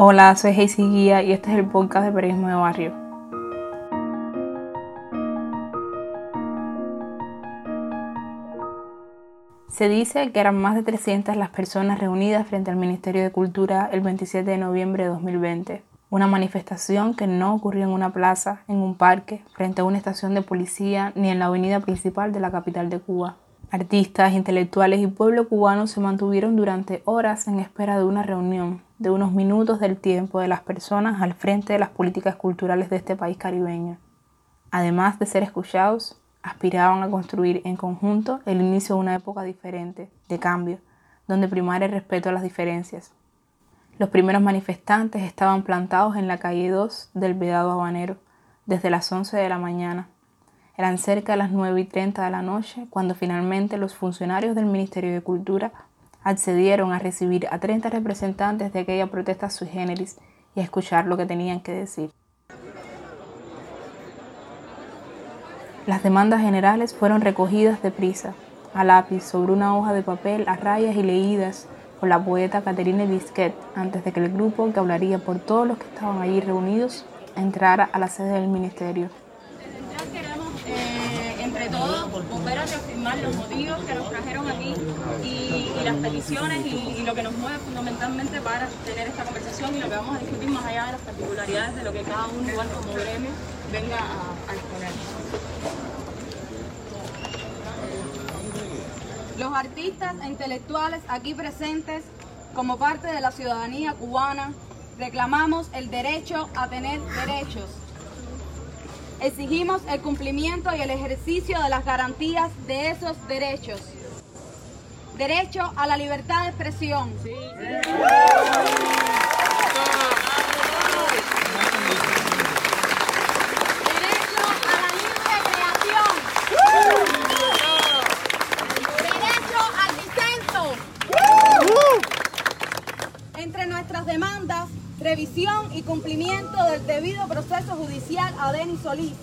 Hola, soy Heisy Guía y este es el podcast de Periodismo de Barrio. Se dice que eran más de 300 las personas reunidas frente al Ministerio de Cultura el 27 de noviembre de 2020. Una manifestación que no ocurrió en una plaza, en un parque, frente a una estación de policía ni en la avenida principal de la capital de Cuba. Artistas, intelectuales y pueblo cubano se mantuvieron durante horas en espera de una reunión, de unos minutos del tiempo de las personas al frente de las políticas culturales de este país caribeño. Además de ser escuchados, aspiraban a construir en conjunto el inicio de una época diferente, de cambio, donde primara el respeto a las diferencias. Los primeros manifestantes estaban plantados en la calle 2 del Vedado Habanero desde las 11 de la mañana eran cerca de las 9 y 30 de la noche cuando finalmente los funcionarios del Ministerio de Cultura accedieron a recibir a 30 representantes de aquella protesta sui generis y a escuchar lo que tenían que decir. Las demandas generales fueron recogidas deprisa, a lápiz, sobre una hoja de papel a rayas y leídas por la poeta Caterine Bisquet antes de que el grupo, que hablaría por todos los que estaban allí reunidos, entrara a la sede del ministerio los motivos que nos trajeron aquí y, las peticiones y, lo que nos mueve fundamentalmente para tener esta conversación y lo que vamos a discutir más allá de las particularidades de lo que cada uno, igual como gremio, venga a, a exponer. Los artistas e intelectuales aquí presentes, como parte de la ciudadanía cubana, reclamamos el derecho a tener derechos Exigimos el cumplimiento y el ejercicio de las garantías de esos derechos. Derecho a la libertad de expresión la libre creación. Derecho al disenso. Entre nuestras demandas revisión y cumplimiento del debido proceso judicial a Denis Solís,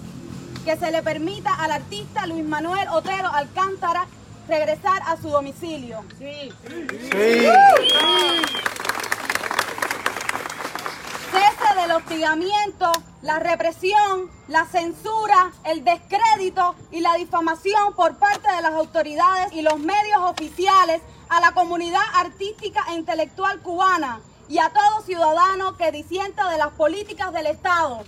que se le permita al artista Luis Manuel Otero Alcántara regresar a su domicilio. Sí. sí. Cese del hostigamiento, la represión, la censura, el descrédito y la difamación por parte de las autoridades y los medios oficiales a la comunidad artística e intelectual cubana y a todo ciudadano que disienta de las políticas del Estado.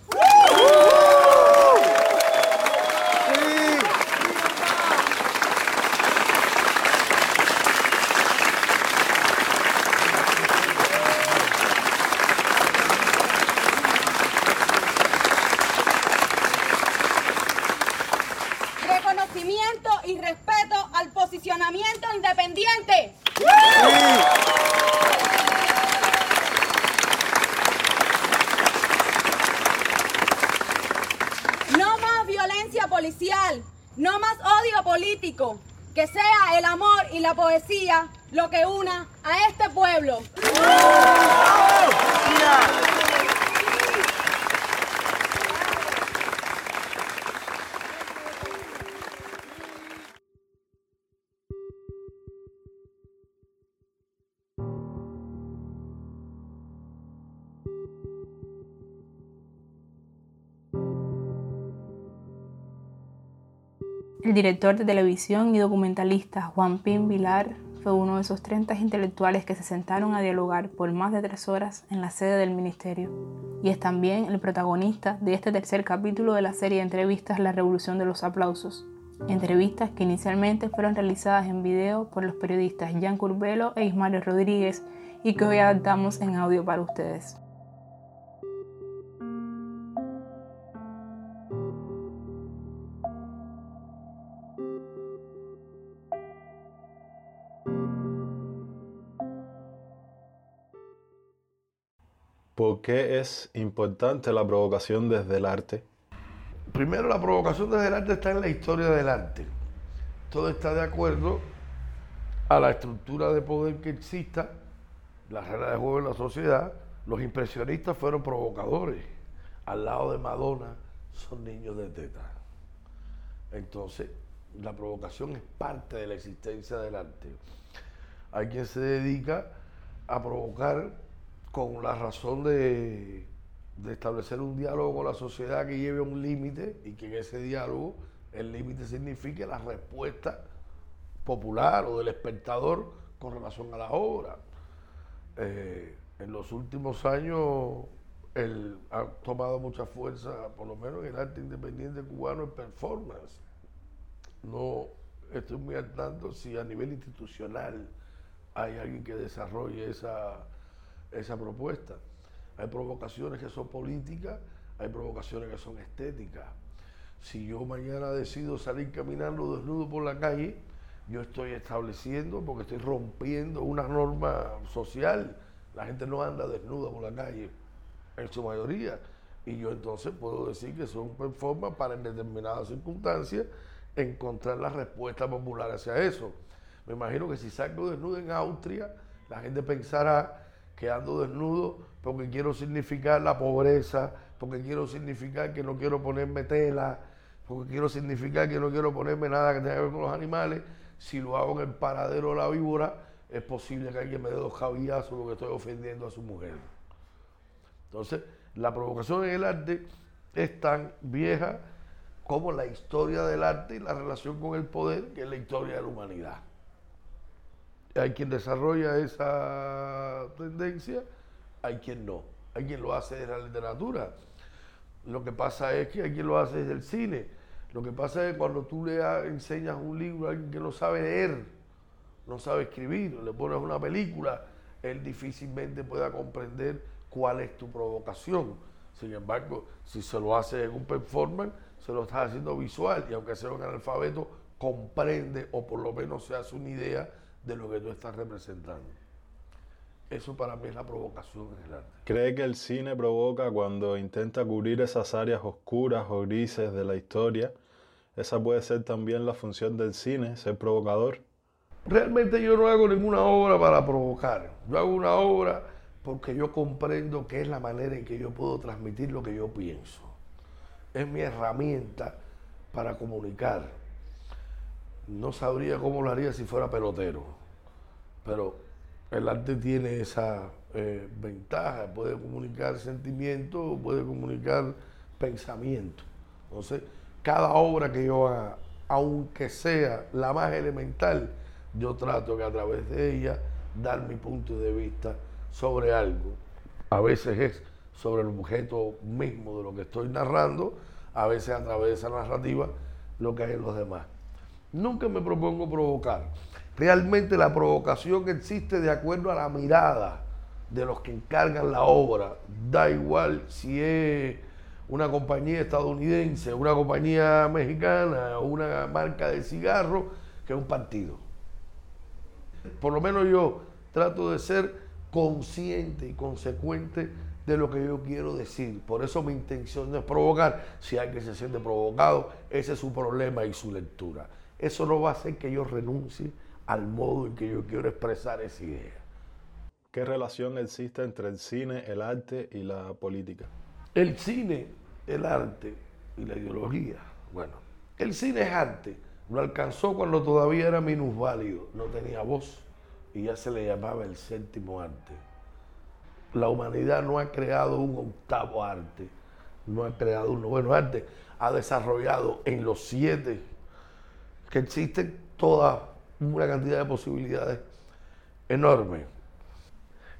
Reconocimiento y respeto al posicionamiento independiente. policial, no más odio que sea el amor y la poesía lo que una a este pueblo. Director de televisión y documentalista Juan Pin Vilar fue uno de esos 30 intelectuales que se sentaron a dialogar por más de tres horas en la sede del ministerio. Y es también el protagonista de este tercer capítulo de la serie de entrevistas La Revolución de los Aplausos. Entrevistas que inicialmente fueron realizadas en video por los periodistas Jan Curbelo e Ismario Rodríguez y que hoy adaptamos en audio para ustedes. ¿Por qué es importante la provocación desde el arte? Primero, la provocación desde el arte está en la historia del arte. Todo está de acuerdo a la estructura de poder que exista, la regla de juego en la sociedad. Los impresionistas fueron provocadores. Al lado de Madonna son niños de teta. Entonces, la provocación es parte de la existencia del arte. Hay quien se dedica a provocar con la razón de, de establecer un diálogo con la sociedad que lleve un límite y que en ese diálogo el límite signifique la respuesta popular o del espectador con relación a la obra. Eh, en los últimos años él ha tomado mucha fuerza, por lo menos en el arte independiente cubano, en performance. No estoy muy al tanto si a nivel institucional hay alguien que desarrolle esa, esa propuesta. Hay provocaciones que son políticas, hay provocaciones que son estéticas. Si yo mañana decido salir caminando desnudo por la calle, yo estoy estableciendo, porque estoy rompiendo una norma social. La gente no anda desnuda por la calle, en su mayoría. Y yo entonces puedo decir que son performance para en determinadas circunstancias encontrar la respuesta popular hacia eso. Me imagino que si salgo desnudo en Austria, la gente pensará que ando desnudo porque quiero significar la pobreza, porque quiero significar que no quiero ponerme tela, porque quiero significar que no quiero ponerme nada que tenga que ver con los animales. Si lo hago en el paradero de la víbora, es posible que alguien me dé dos javillazos porque estoy ofendiendo a su mujer. Entonces, la provocación en el arte es tan vieja como la historia del arte y la relación con el poder, que es la historia de la humanidad. Hay quien desarrolla esa tendencia, hay quien no. Hay quien lo hace desde la literatura. Lo que pasa es que hay quien lo hace desde el cine. Lo que pasa es que cuando tú le enseñas un libro a alguien que no sabe leer, no sabe escribir, le pones una película, él difícilmente pueda comprender cuál es tu provocación. Sin embargo, si se lo hace en un performance, se lo está haciendo visual y aunque sea un analfabeto, comprende o por lo menos se hace una idea de lo que tú estás representando. Eso para mí es la provocación en el arte. ¿Cree que el cine provoca cuando intenta cubrir esas áreas oscuras o grises de la historia? ¿Esa puede ser también la función del cine, ser provocador? Realmente yo no hago ninguna obra para provocar. Yo hago una obra porque yo comprendo que es la manera en que yo puedo transmitir lo que yo pienso. Es mi herramienta para comunicar. No sabría cómo lo haría si fuera pelotero, pero el arte tiene esa eh, ventaja, puede comunicar sentimientos, puede comunicar pensamiento. Entonces, cada obra que yo haga, aunque sea la más elemental, yo trato que a través de ella dar mi punto de vista sobre algo. A veces es sobre el objeto mismo de lo que estoy narrando, a veces a través de esa narrativa lo que hay en los demás. Nunca me propongo provocar. Realmente la provocación existe de acuerdo a la mirada de los que encargan la obra. Da igual si es una compañía estadounidense, una compañía mexicana, una marca de cigarro, que un partido. Por lo menos yo trato de ser consciente y consecuente de lo que yo quiero decir. Por eso mi intención no es provocar. Si alguien se siente provocado, ese es su problema y su lectura. Eso no va a hacer que yo renuncie al modo en que yo quiero expresar esa idea. ¿Qué relación existe entre el cine, el arte y la política? El cine, el arte y la ideología. Bueno, el cine es arte. Lo alcanzó cuando todavía era minusválido, no tenía voz y ya se le llamaba el séptimo arte. La humanidad no ha creado un octavo arte, no ha creado un noveno arte, ha desarrollado en los siete que existen todas una cantidad de posibilidades enorme.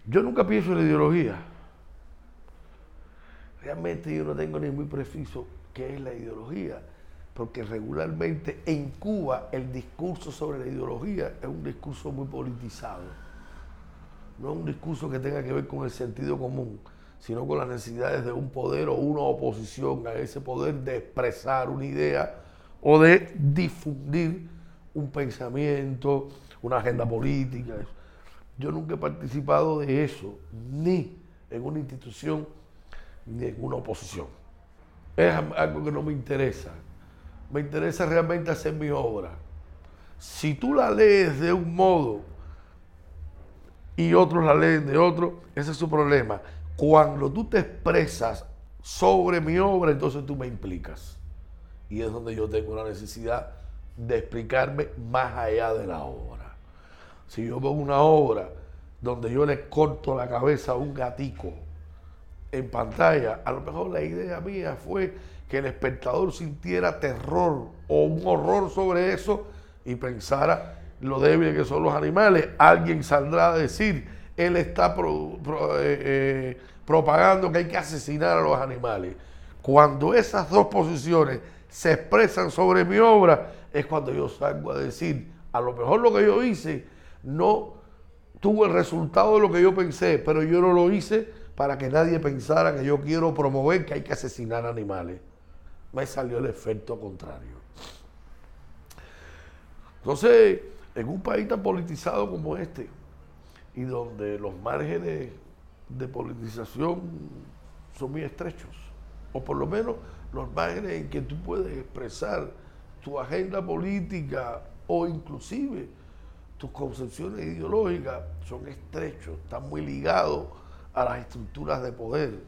Yo nunca pienso en la ideología. Realmente yo no tengo ni muy preciso qué es la ideología, porque regularmente en Cuba el discurso sobre la ideología es un discurso muy politizado. No es un discurso que tenga que ver con el sentido común, sino con las necesidades de un poder o una oposición a ese poder de expresar una idea o de difundir un pensamiento, una agenda política. Yo nunca he participado de eso, ni en una institución, ni en una oposición. Es algo que no me interesa. Me interesa realmente hacer mi obra. Si tú la lees de un modo y otros la leen de otro, ese es su problema. Cuando tú te expresas sobre mi obra, entonces tú me implicas. Y es donde yo tengo la necesidad de explicarme más allá de la obra. Si yo veo una obra donde yo le corto la cabeza a un gatico en pantalla, a lo mejor la idea mía fue que el espectador sintiera terror o un horror sobre eso y pensara lo débiles que son los animales. Alguien saldrá a decir, él está eh, eh, propagando que hay que asesinar a los animales. Cuando esas dos posiciones se expresan sobre mi obra, es cuando yo salgo a decir, a lo mejor lo que yo hice no tuvo el resultado de lo que yo pensé, pero yo no lo hice para que nadie pensara que yo quiero promover que hay que asesinar animales. Me salió el efecto contrario. Entonces, en un país tan politizado como este, y donde los márgenes de politización son muy estrechos, o por lo menos los márgenes en que tú puedes expresar tu agenda política o inclusive tus concepciones ideológicas son estrechos, están muy ligados a las estructuras de poder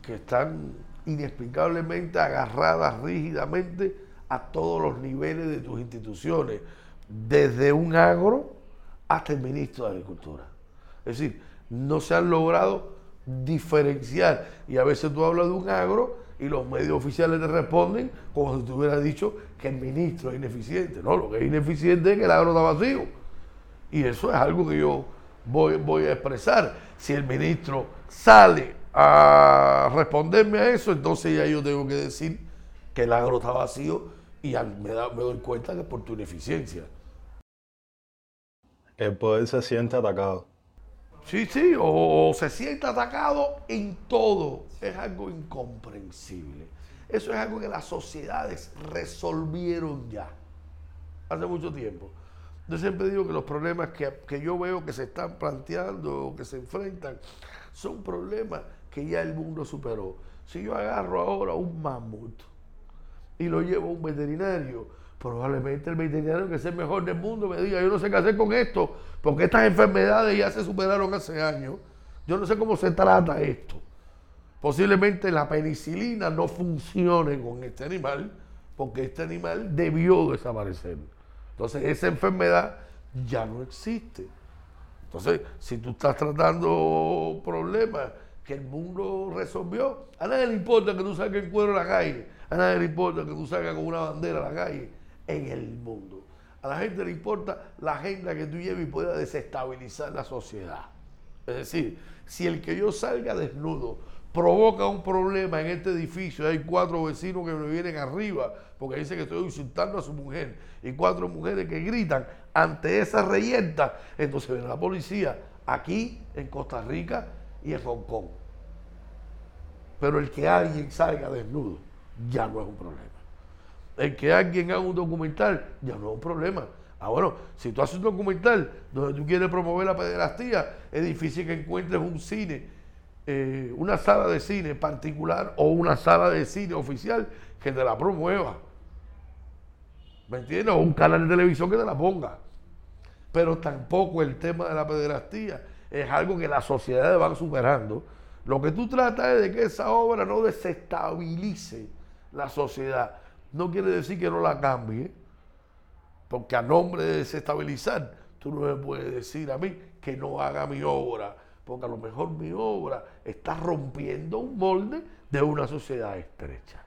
que están inexplicablemente agarradas rígidamente a todos los niveles de tus instituciones, desde un agro hasta el ministro de Agricultura. Es decir, no se han logrado diferenciar. Y a veces tú hablas de un agro y los medios oficiales te responden como si te hubiera dicho que el ministro es ineficiente. No, lo que es ineficiente es que el agro está vacío. Y eso es algo que yo voy, voy a expresar. Si el ministro sale a responderme a eso, entonces ya yo tengo que decir que el agro está vacío y me, me doy cuenta que es por tu ineficiencia. El poder se siente atacado. Sí, sí, o, se siente atacado en todo. Es algo incomprensible. Eso es algo que las sociedades resolvieron ya, hace mucho tiempo. Yo siempre digo que los problemas que, yo veo que se están planteando o que se enfrentan son problemas que ya el mundo superó. Si yo agarro ahora un mamut y lo llevo a un veterinario, probablemente el veterinario que es el mejor del mundo me diga, yo no sé qué hacer con esto, porque estas enfermedades ya se superaron hace años. Yo no sé cómo se trata esto. Posiblemente la penicilina no funcione con este animal, porque este animal debió desaparecer. Entonces esa enfermedad ya no existe. Entonces, si tú estás tratando problemas que el mundo resolvió, a nadie le importa que tú salgas en cuero a la calle, a nadie le importa que tú salgas con una bandera a la calle en el mundo. A la gente le importa la agenda que tú lleves y pueda desestabilizar la sociedad. Es decir, si el que yo salga desnudo provoca un problema en este edificio, hay cuatro vecinos que me vienen arriba porque dicen que estoy insultando a su mujer y cuatro mujeres que gritan ante esa reyerta, entonces viene la policía aquí en Costa Rica y en Hong Kong. Pero el que alguien salga desnudo ya no es un problema el que alguien haga un documental, ya no es un problema. Ah, bueno, si tú haces un documental donde tú quieres promover la pederastía, es difícil que encuentres un cine, eh, una sala de cine particular o una sala de cine oficial que te la promueva. ¿Me entiendes? O un canal de televisión que te la ponga. Pero tampoco el tema de la pederastía es algo que las sociedades van superando. Lo que tú tratas es de que esa obra no desestabilice la sociedad no quiere decir que no la cambie, porque a nombre de desestabilizar, tú no me puedes decir a mí que no haga mi obra, porque a lo mejor mi obra está rompiendo un molde de una sociedad estrecha.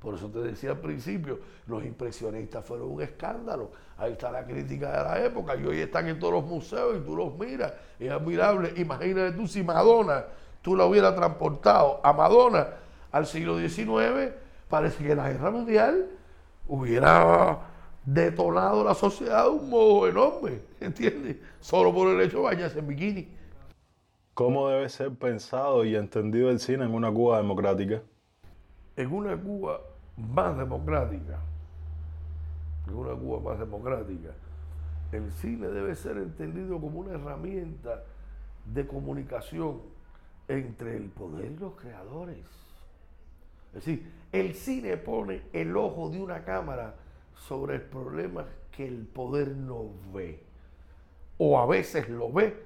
Por eso te decía al principio, los impresionistas fueron un escándalo. Ahí está la crítica de la época y hoy están en todos los museos y tú los miras. Es admirable. Imagínate tú si Madonna, tú la hubieras transportado a Madonna al siglo XIX parece que la guerra mundial hubiera detonado la sociedad de un modo enorme, ¿entiendes? Solo por el hecho de bañarse en bikini. ¿Cómo debe ser pensado y entendido el cine en una Cuba democrática? En una Cuba más democrática, en una Cuba más democrática, el cine debe ser entendido como una herramienta de comunicación entre el poder y los creadores. Es decir, el cine pone el ojo de una cámara sobre el problema que el poder no ve. O a veces lo ve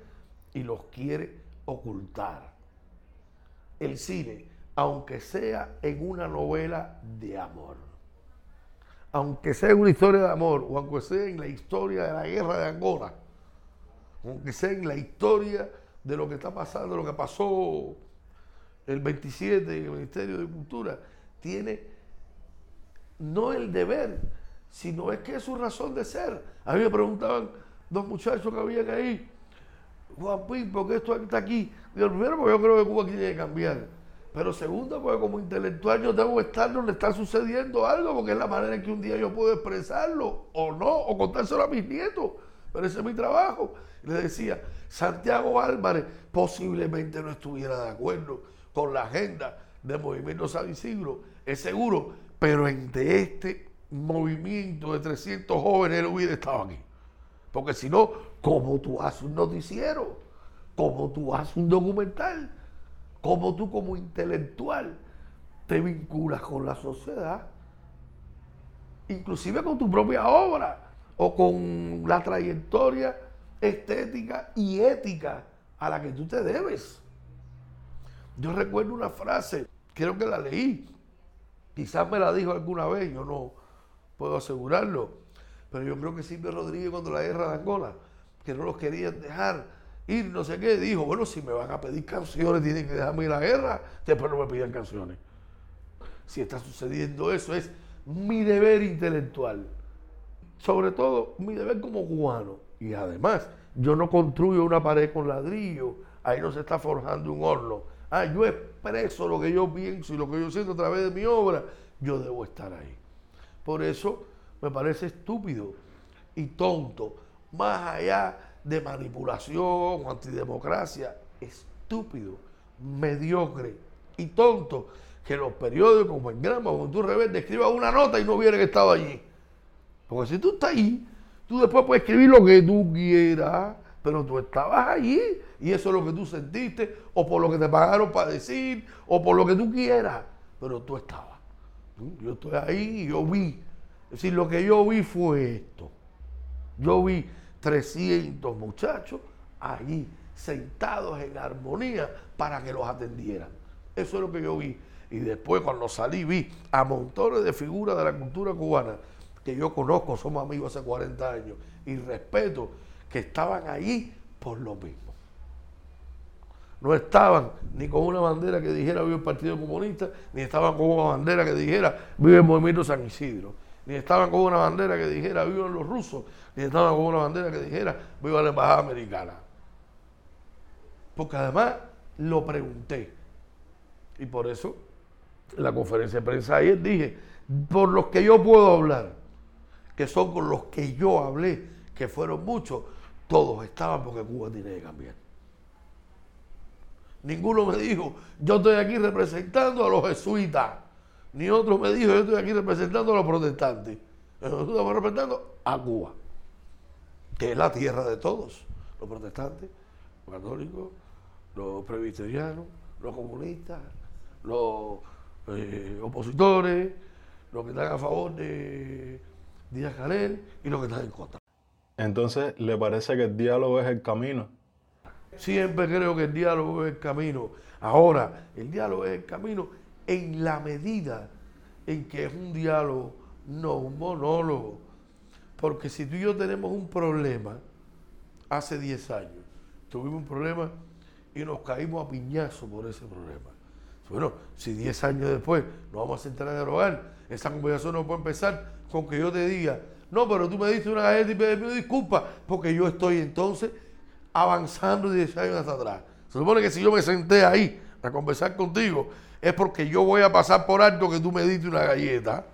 y los quiere ocultar. El cine, aunque sea en una novela de amor, aunque sea en una historia de amor, o aunque sea en la historia de la guerra de Angola, aunque sea en la historia de lo que está pasando, lo que pasó el 27 en el Ministerio de Cultura, tiene no el deber, sino es que es su razón de ser. A mí me preguntaban dos muchachos que habían ahí, Juan Pín, ¿por qué esto está aquí? Digo, primero, porque yo creo que Cuba tiene que cambiar. Pero segundo, porque como intelectual yo que estar donde está sucediendo algo, porque es la manera en que un día yo puedo expresarlo, o no, o contárselo a mis nietos. Pero ese es mi trabajo. le decía, Santiago Álvarez posiblemente no estuviera de acuerdo con la agenda del movimiento San Isidro, es seguro, pero entre este movimiento de 300 jóvenes él hubiera estado aquí. Porque si no, ¿cómo tú haces un noticiero? ¿Cómo tú haces un documental? ¿Cómo tú como intelectual te vinculas con la sociedad? Inclusive con tu propia obra o con la trayectoria estética y ética a la que tú te debes. Yo recuerdo una frase, creo que la leí, quizás me la dijo alguna vez, yo no puedo asegurarlo, pero yo creo que Silvio Rodríguez cuando la guerra de Angola, que no los querían dejar ir, no sé qué, dijo, bueno, si me van a pedir canciones, tienen que dejarme ir a la guerra, después no me pidan canciones. Si está sucediendo eso, es mi deber intelectual. Sobre todo, mi deber como cubano. Y además, yo no construyo una pared con ladrillo, ahí no se está forjando un horno. Ah, yo expreso lo que yo pienso y lo que yo siento a través de mi obra, yo debo estar ahí. Por eso me parece estúpido y tonto, más allá de manipulación o antidemocracia, estúpido, mediocre y tonto que los periódicos como en Grama o en Tu Rebelde escriban una nota y no hubieran estado allí. Porque si tú estás ahí, tú después puedes escribir lo que tú quieras, pero tú estabas allí y eso es lo que tú sentiste, o por lo que te pagaron para decir, o por lo que tú quieras, pero tú estabas. Yo estoy ahí y yo vi. Es decir, lo que yo vi fue esto. Yo vi 300 muchachos allí sentados en armonía para que los atendieran. Eso es lo que yo vi. Y después cuando salí vi a montones de figuras de la cultura cubana que yo conozco, somos amigos hace 40 años y respeto, que estaban allí por lo mismo. No estaban ni con una bandera que dijera vive el Partido Comunista, ni estaban con una bandera que dijera vive el Movimiento San Isidro, ni estaban con una bandera que dijera vivan los rusos, ni estaban con una bandera que dijera viva la Embajada Americana. Porque además lo pregunté. Y por eso en la conferencia de prensa ayer dije, por los que yo puedo hablar, que son con los que yo hablé, que fueron muchos, todos estaban porque Cuba tiene que cambiar. Ninguno me dijo, yo estoy aquí representando a los jesuitas. Ni otro me dijo, yo estoy aquí representando a los protestantes. Nosotros estamos representando a Cuba, que es la tierra de todos. Los protestantes, los católicos, los presbiterianos, los comunistas, los eh, opositores, los que están a favor de Díaz Canel y los que están en contra. Entonces, ¿le parece que el diálogo es el camino? Siempre creo que el diálogo es el camino. Ahora, el diálogo es el camino en la medida en que es un diálogo, no un monólogo. Porque si tú y yo tenemos un problema, hace 10 años, tuvimos un problema y nos caímos a piñazo por ese problema. Bueno, si 10 años después nos vamos a sentar a dialogar, esa conversación no puede empezar con que yo te diga, no, pero tú me diste una galleta y me pido disculpas, porque yo estoy entonces avanzando 10 años hasta atrás. Se supone que si yo me senté ahí a conversar contigo, es porque yo voy a pasar por alto que tú me diste una galleta.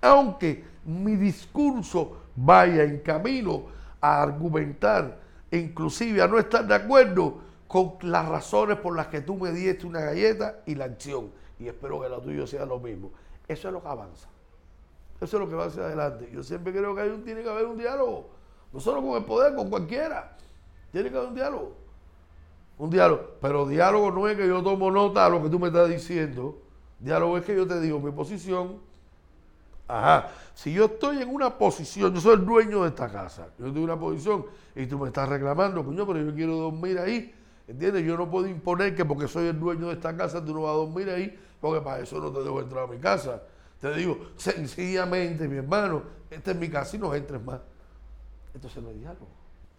Aunque mi discurso vaya en camino a argumentar, inclusive a no estar de acuerdo con las razones por las que tú me diste una galleta y la acción. Y espero que la tuya sea lo mismo. Eso es lo que avanza. Eso es lo que va hacia adelante. Yo siempre creo que hay un, tiene que haber un diálogo. No solo con el poder, con cualquiera. Tiene que haber un diálogo. Un diálogo. Pero diálogo no es que yo tomo nota de lo que tú me estás diciendo. Diálogo es que yo te digo mi posición. Ajá. Si yo estoy en una posición, yo soy el dueño de esta casa. Yo en una posición y tú me estás reclamando, coño, pero yo quiero dormir ahí. ¿Entiendes? Yo no puedo imponer que porque soy el dueño de esta casa tú no vas a dormir ahí, porque para eso no te debo entrar a mi casa. Te digo, sencillamente, mi hermano, esta es mi casa y no entres más. Entonces no hay diálogo.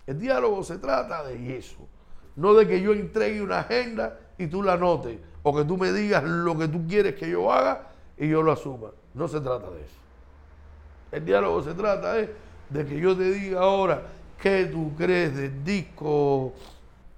El diálogo se trata de eso. No de que yo entregue una agenda y tú la notes. O que tú me digas lo que tú quieres que yo haga y yo lo asuma. No se trata de eso. El diálogo se trata de, de que yo te diga ahora qué tú crees del disco,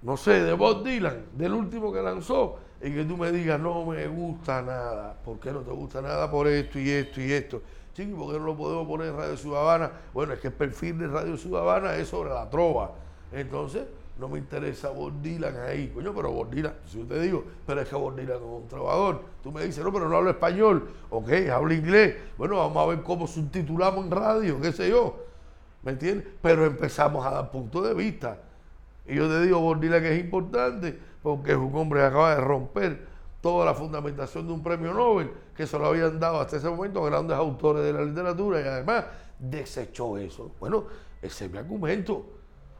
no sé, de Bob Dylan, del último que lanzó, y que tú me digas, no me gusta nada. ¿Por qué no te gusta nada? Por esto y esto y esto. Sí, ¿por qué no lo podemos poner en Radio Ciudadana? Bueno, es que el perfil de Radio Ciudadana es sobre la trova. Entonces, no me interesa Bob Dylan ahí. Coño, pero Bob Dylan, si yo te digo, pero es que Bob Dylan es un trovador. Tú me dices, no, pero no hablo español. Ok, hablo inglés. Bueno, vamos a ver cómo subtitulamos en radio, qué sé yo. ¿Me entiendes? Pero empezamos a dar punto de vista. Y yo te digo, que es importante porque es un hombre que acaba de romper toda la fundamentación de un premio Nobel que se lo habían dado hasta ese momento grandes autores de la literatura y además desechó eso. Bueno, ese es mi argumento.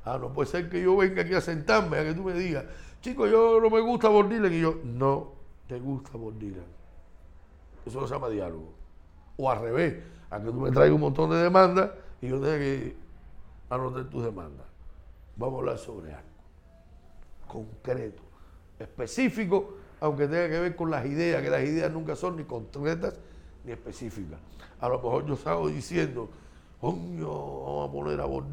Ah, no puede ser que yo venga aquí a sentarme, a que tú me digas, chico, yo no me gusta Bob y yo, no te gusta Bob Eso no se llama diálogo. O al revés, a que tú me traigas un montón de demandas y yo tenga que anotar tus demandas. Vamos a hablar sobre algo concreto, específico, aunque tenga que ver con las ideas, que las ideas nunca son ni concretas ni específicas. A lo mejor yo salgo diciendo, coño, vamos a poner a Bob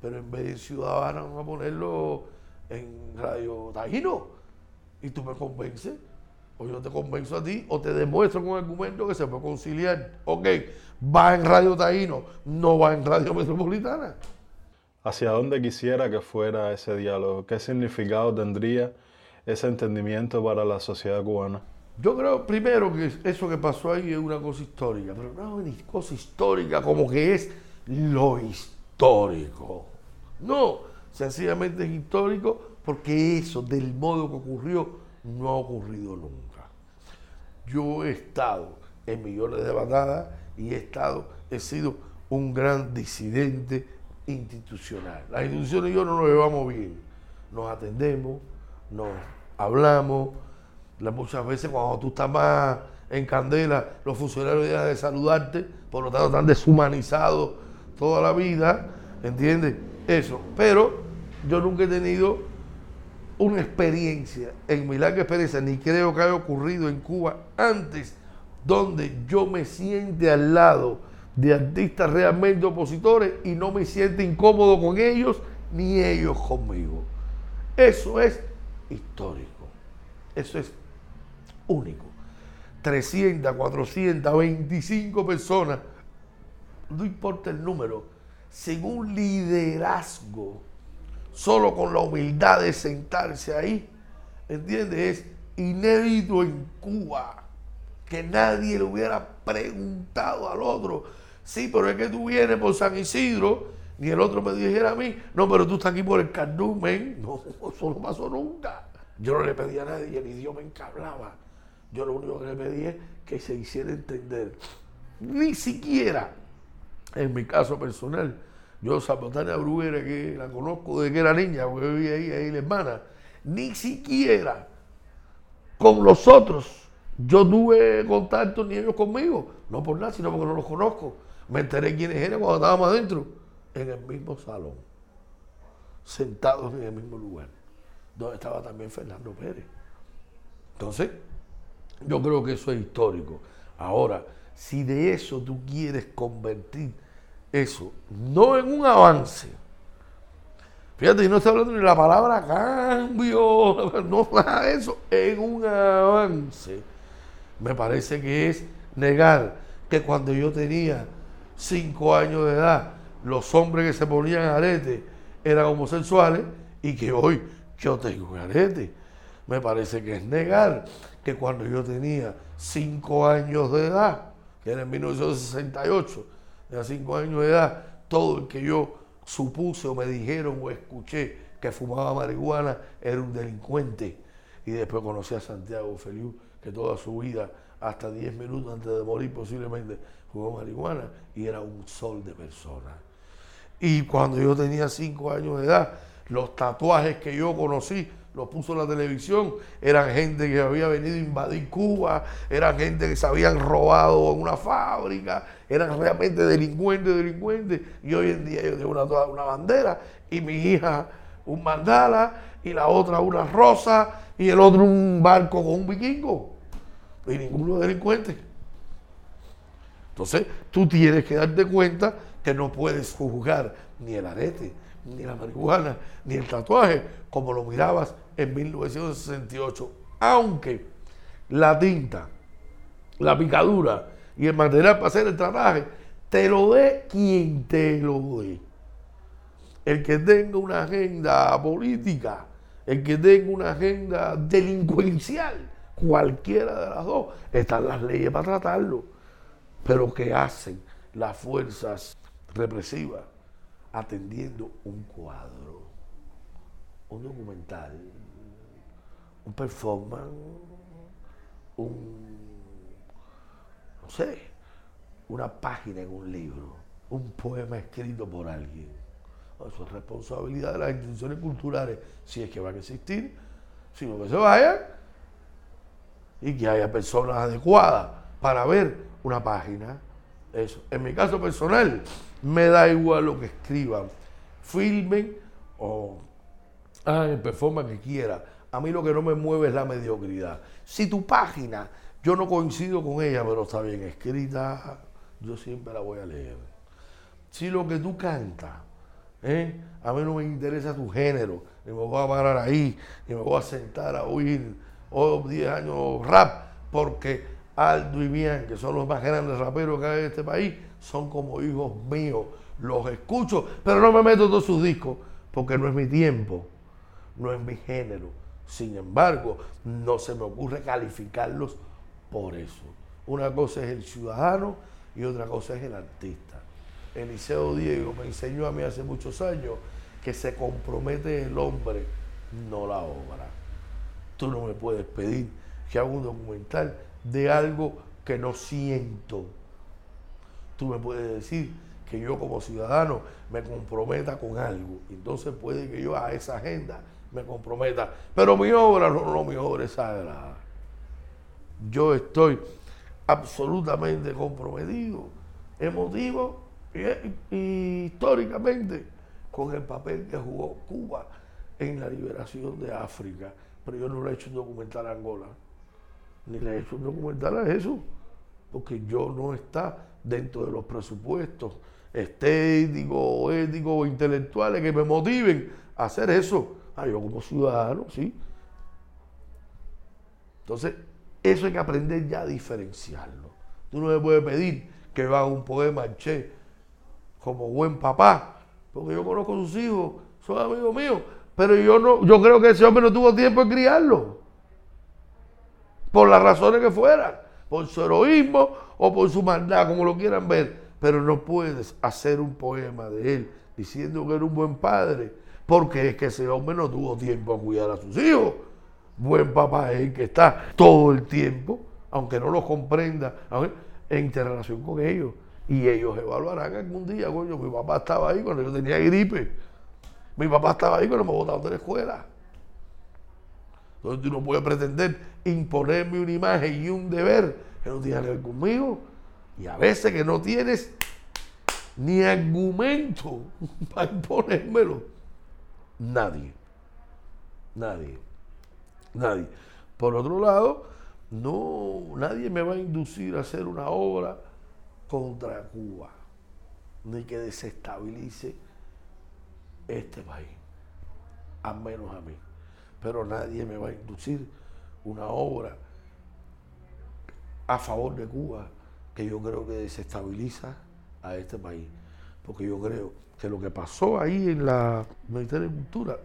pero en vez de Ciudadana vamos a ponerlo en Radio Taíno. Y tú me convences, o yo te convenzo a ti, o te demuestro con argumento que se puede conciliar. Ok, va en Radio Taíno, no va en Radio Metropolitana. ¿Hacia dónde quisiera que fuera ese diálogo? ¿Qué significado tendría ese entendimiento para la sociedad cubana? Yo creo primero que eso que pasó ahí es una cosa histórica, pero no es cosa histórica como que es lo histórico. No, sencillamente es histórico porque eso, del modo que ocurrió, no ha ocurrido nunca. Yo he estado en millones de batadas y he estado, he sido un gran disidente institucional. Las instituciones y yo no nos llevamos bien. Nos atendemos, nos hablamos. Muchas veces cuando tú estás más en candela, los funcionarios dejan de saludarte, por lo tanto están deshumanizados toda la vida, ¿entiendes? Eso. Pero yo nunca he tenido una experiencia, en mi larga experiencia, ni creo que haya ocurrido en Cuba antes, donde yo me siente al lado de artistas realmente opositores y no me siento incómodo con ellos ni ellos conmigo. Eso es histórico. Eso es único. 300, 425 personas, no importa el número, sin un liderazgo, solo con la humildad de sentarse ahí, ¿entiendes? Es inédito en Cuba que nadie le hubiera preguntado al otro Sí, pero es que tú vienes por San Isidro, ni el otro me dijera a mí, no, pero tú estás aquí por el Cardumen. No, eso no pasó nunca. Yo no le pedí a nadie, el idioma en que hablaba. Yo lo único que le pedí es que se hiciera entender. Ni siquiera, en mi caso personal, yo, Zapotania Bruguera, que la conozco desde que era niña, porque vivía ahí, ahí la hermana, ni siquiera con los otros yo tuve contacto ni ellos conmigo. No por nada, sino porque no los conozco. Me enteré quiénes eran cuando estábamos adentro, en el mismo salón, sentados en el mismo lugar, donde estaba también Fernando Pérez. Entonces, yo creo que eso es histórico. Ahora, si de eso tú quieres convertir eso, no en un avance, fíjate, no está hablando ni la palabra cambio, no nada eso, en un avance, me parece que es negar que cuando yo tenía cinco años de edad, los hombres que se ponían arete eran homosexuales y que hoy yo tengo arete. Me parece que es negar que cuando yo tenía cinco años de edad, que era en 1968, de cinco años de edad, todo el que yo supuse o me dijeron o escuché que fumaba marihuana era un delincuente. Y después conocí a Santiago Feliu, que toda su vida, hasta 10 minutos antes de morir posiblemente, jugó marihuana y era un sol de persona. Y cuando yo tenía cinco años de edad, los tatuajes que yo conocí, los puso en la televisión, eran gente que había venido a invadir Cuba, eran gente que se habían robado en una fábrica, eran realmente delincuentes, delincuentes. Y hoy en día yo tengo una, una bandera y mi hija un mandala y la otra una rosa y el otro un barco con un vikingo. Y ninguno delincuente. Entonces, tú tienes que darte cuenta que no puedes juzgar ni el arete, ni la marihuana, ni el tatuaje como lo mirabas en 1968. Aunque la tinta, la picadura y el material para hacer el tatuaje te lo dé quien te lo dé. El que tenga una agenda política, el que tenga una agenda delincuencial, cualquiera de las dos, están las leyes para tratarlo. Pero ¿qué hacen las fuerzas represivas? Atendiendo un cuadro, un documental, un performance, un, no sé, una página en un libro, un poema escrito por alguien. Eso es responsabilidad de las instituciones culturales, si es que van a existir, sino que se vayan y que haya personas adecuadas para ver una página. Eso. En mi caso personal, me da igual lo que escriban, filmen o hagan el performance que quiera. A mí lo que no me mueve es la mediocridad. Si tu página, yo no coincido con ella, pero está bien escrita, yo siempre la voy a leer. Si lo que tú cantas, ¿eh? a mí no me interesa tu género, ni me voy a parar ahí, ni me voy a sentar a oír o 10 años rap, porque Aldo y Bian, que son los más grandes raperos que hay en este país, son como hijos míos. Los escucho, pero no me meto todos sus discos, porque no es mi tiempo, no es mi género. Sin embargo, no se me ocurre calificarlos por eso. Una cosa es el ciudadano y otra cosa es el artista. Eliseo Diego me enseñó a mí hace muchos años que se compromete el hombre, no la obra. Tú no me puedes pedir que haga un documental de algo que no siento. Tú me puedes decir que yo como ciudadano me comprometa con algo. Entonces puede que yo a esa agenda me comprometa. Pero mi obra, no, no, mi obra es sagrada. Yo estoy absolutamente comprometido, emotivo y, históricamente con el papel que jugó Cuba en la liberación de África. Pero yo no le he hecho un documental a Angola, ni le he hecho un documental a eso, porque yo no está dentro de los presupuestos estéticos, éticos o intelectuales que me motiven a hacer eso. Ah, yo como ciudadano, sí. Entonces, eso hay que aprender ya a diferenciarlo. Tú no me puedes pedir que haga un poema Che como buen papá, porque yo conozco a sus hijos, son amigos míos, pero yo no, yo creo que ese hombre no tuvo tiempo de criarlo. Por las razones que fueran, por su heroísmo o por su maldad, como lo quieran ver. Pero no puedes hacer un poema de él diciendo que era un buen padre, porque es que ese hombre no tuvo tiempo a cuidar a sus hijos buen papá es el que está todo el tiempo, aunque no lo comprenda, en interrelación con ellos. Y ellos evaluarán algún día, coño, mi papá estaba ahí cuando yo tenía gripe. Mi papá estaba ahí cuando me botaron de la escuela. Entonces tú no puedes pretender imponerme una imagen y un deber que no tiene que ver conmigo. Y a veces que no tienes ni argumento para imponérmelo. Nadie. Nadie. Nadie. Por otro lado, no, nadie me va a inducir a hacer una obra contra Cuba, ni que desestabilice este país, al menos a mí. Pero nadie me va a inducir una obra a favor de Cuba que yo creo que desestabiliza a este país. Porque yo creo que lo que pasó ahí en la Ministerio de Cultura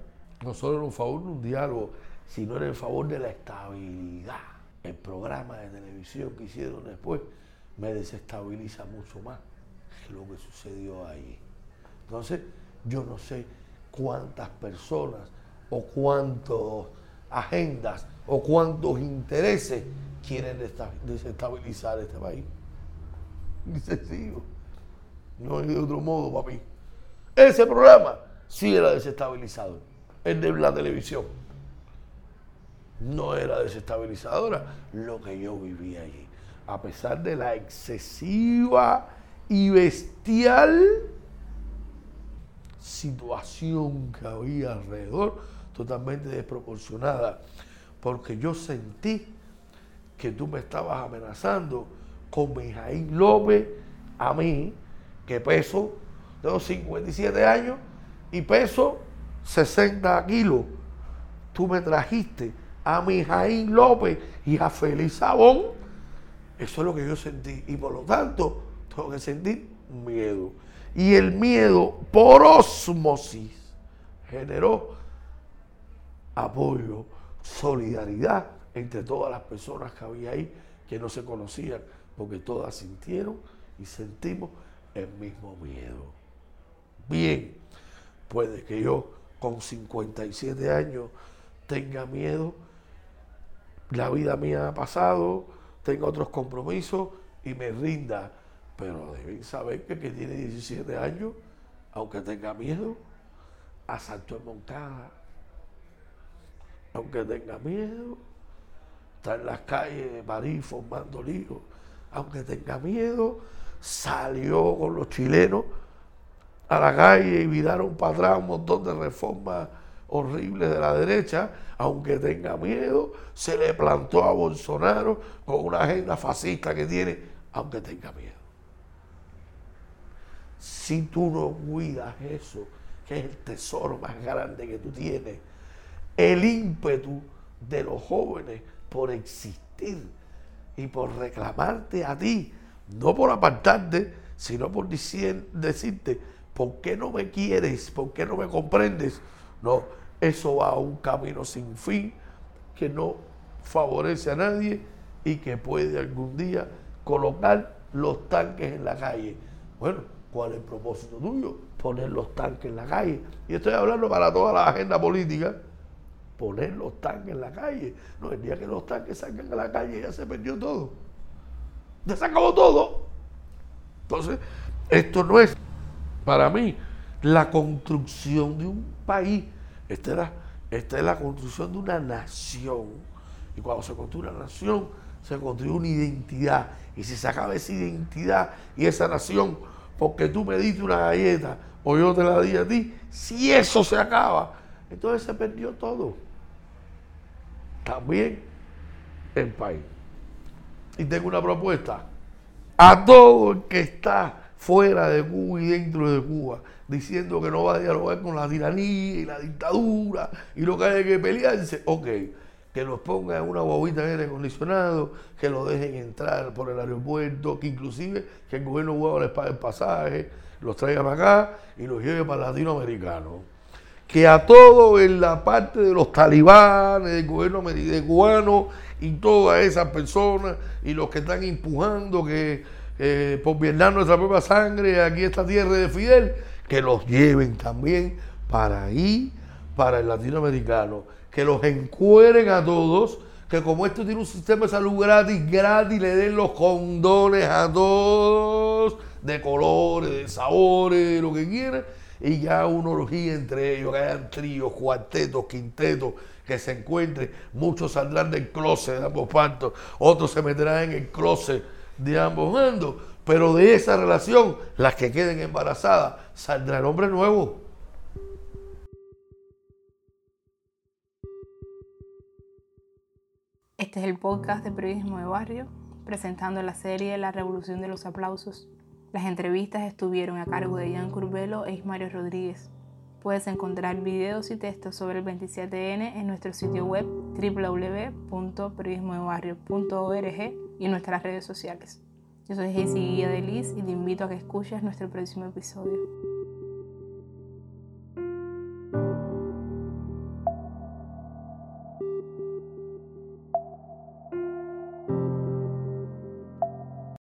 no solo era un favor de un diálogo sino en el favor de la estabilidad. El programa de televisión que hicieron después me desestabiliza mucho más que lo que sucedió ahí. Entonces, yo no sé cuántas personas o cuántas agendas o cuántos intereses quieren desestabilizar este país. Ni sencillo. No hay de otro modo, papi. Ese programa sí era desestabilizador, el de la televisión no era desestabilizadora lo que yo vivía allí. A pesar de la excesiva y bestial situación que había alrededor totalmente desproporcionada, porque yo sentí que tú me estabas amenazando con Mijaín López a mí, que peso, tengo 57 años y peso 60 kilos. Tú me trajiste a Mijaín López y a Félix Sabón. Eso es lo que yo sentí. Y por lo tanto, tengo que sentir miedo. Y el miedo, por osmosis, generó apoyo, solidaridad entre todas las personas que había ahí que no se conocían, porque todas sintieron y sentimos el mismo miedo. Bien, puede que yo con 57 años tenga miedo, la vida mía ha pasado, tenga otros compromisos y me rinda, pero deben saber que que tiene 17 años, aunque tenga miedo, asaltó en Moncada, aunque tenga miedo, está en las calles de París formando líos, aunque tenga miedo, salió con los chilenos a la calle y viraron para atrás un montón de reformas horribles de la derecha, aunque tenga miedo, se le plantó a Bolsonaro con una agenda fascista que tiene, aunque tenga miedo. Si tú no cuidas eso, que es el tesoro más grande que tú tienes, el ímpetu de los jóvenes por existir y por reclamarte a ti, no por apartarte, sino por decirte, ¿por qué no me quieres? ¿Por qué no me comprendes? No, eso va a un camino sin fin que no favorece a nadie y que puede algún día colocar los tanques en la calle. Bueno, ¿cuál es el propósito tuyo? Poner los tanques en la calle. Y estoy hablando para toda la agenda política poner los tanques en la calle. No, el día que los tanques salgan a la calle ya se perdió todo. Ya se acabó todo. Entonces, esto no es para mí la construcción de un país. Esta, esta es la construcción de una nación. Y cuando se construye una nación, se construye una identidad. Y si se acaba esa identidad y esa nación, porque tú me diste una galleta o yo te la di a ti, si eso se acaba, entonces se perdió todo también el país. Y tengo una propuesta. A todo el que está fuera de Cuba y dentro de Cuba, diciendo que no va a dialogar con la tiranía y la dictadura y lo que hay que pelearse, ok, que los ponga en una bobita de aire acondicionado, que lo dejen entrar por el aeropuerto, que inclusive que el gobierno huevo les pague el pasaje, los traiga para acá y los lleve para el latinoamericano que a todo en la parte de los talibanes, del gobierno cubano y todas esas personas y los que están empujando que por Vietnam nuestra propia sangre, aquí esta tierra de Fidel, que los lleven también para ahí, para el latinoamericano, que los encueren a todos, que como esto tiene un sistema de salud gratis, gratis, le den los condones a todos, de colores, de sabores, de lo que quieran y ya una orgía entre ellos, que hayan tríos, cuartetos, quintetos, que se encuentren. Muchos saldrán del closet de ambos partos, otros se meterán en el closet de ambos bandos, pero de esa relación, las que queden embarazadas, saldrá el hombre nuevo. Este es el podcast de Periodismo de Barrio, presentando la serie La Revolución de los Aplausos, las entrevistas estuvieron a cargo de Ian Curbelo e Ismario Rodríguez. Puedes encontrar videos y textos sobre el 27N en nuestro sitio web www.periodismodebarrio.org y en nuestras redes sociales. Yo soy Jaycee Guía de Liz y te invito a que escuches nuestro próximo episodio.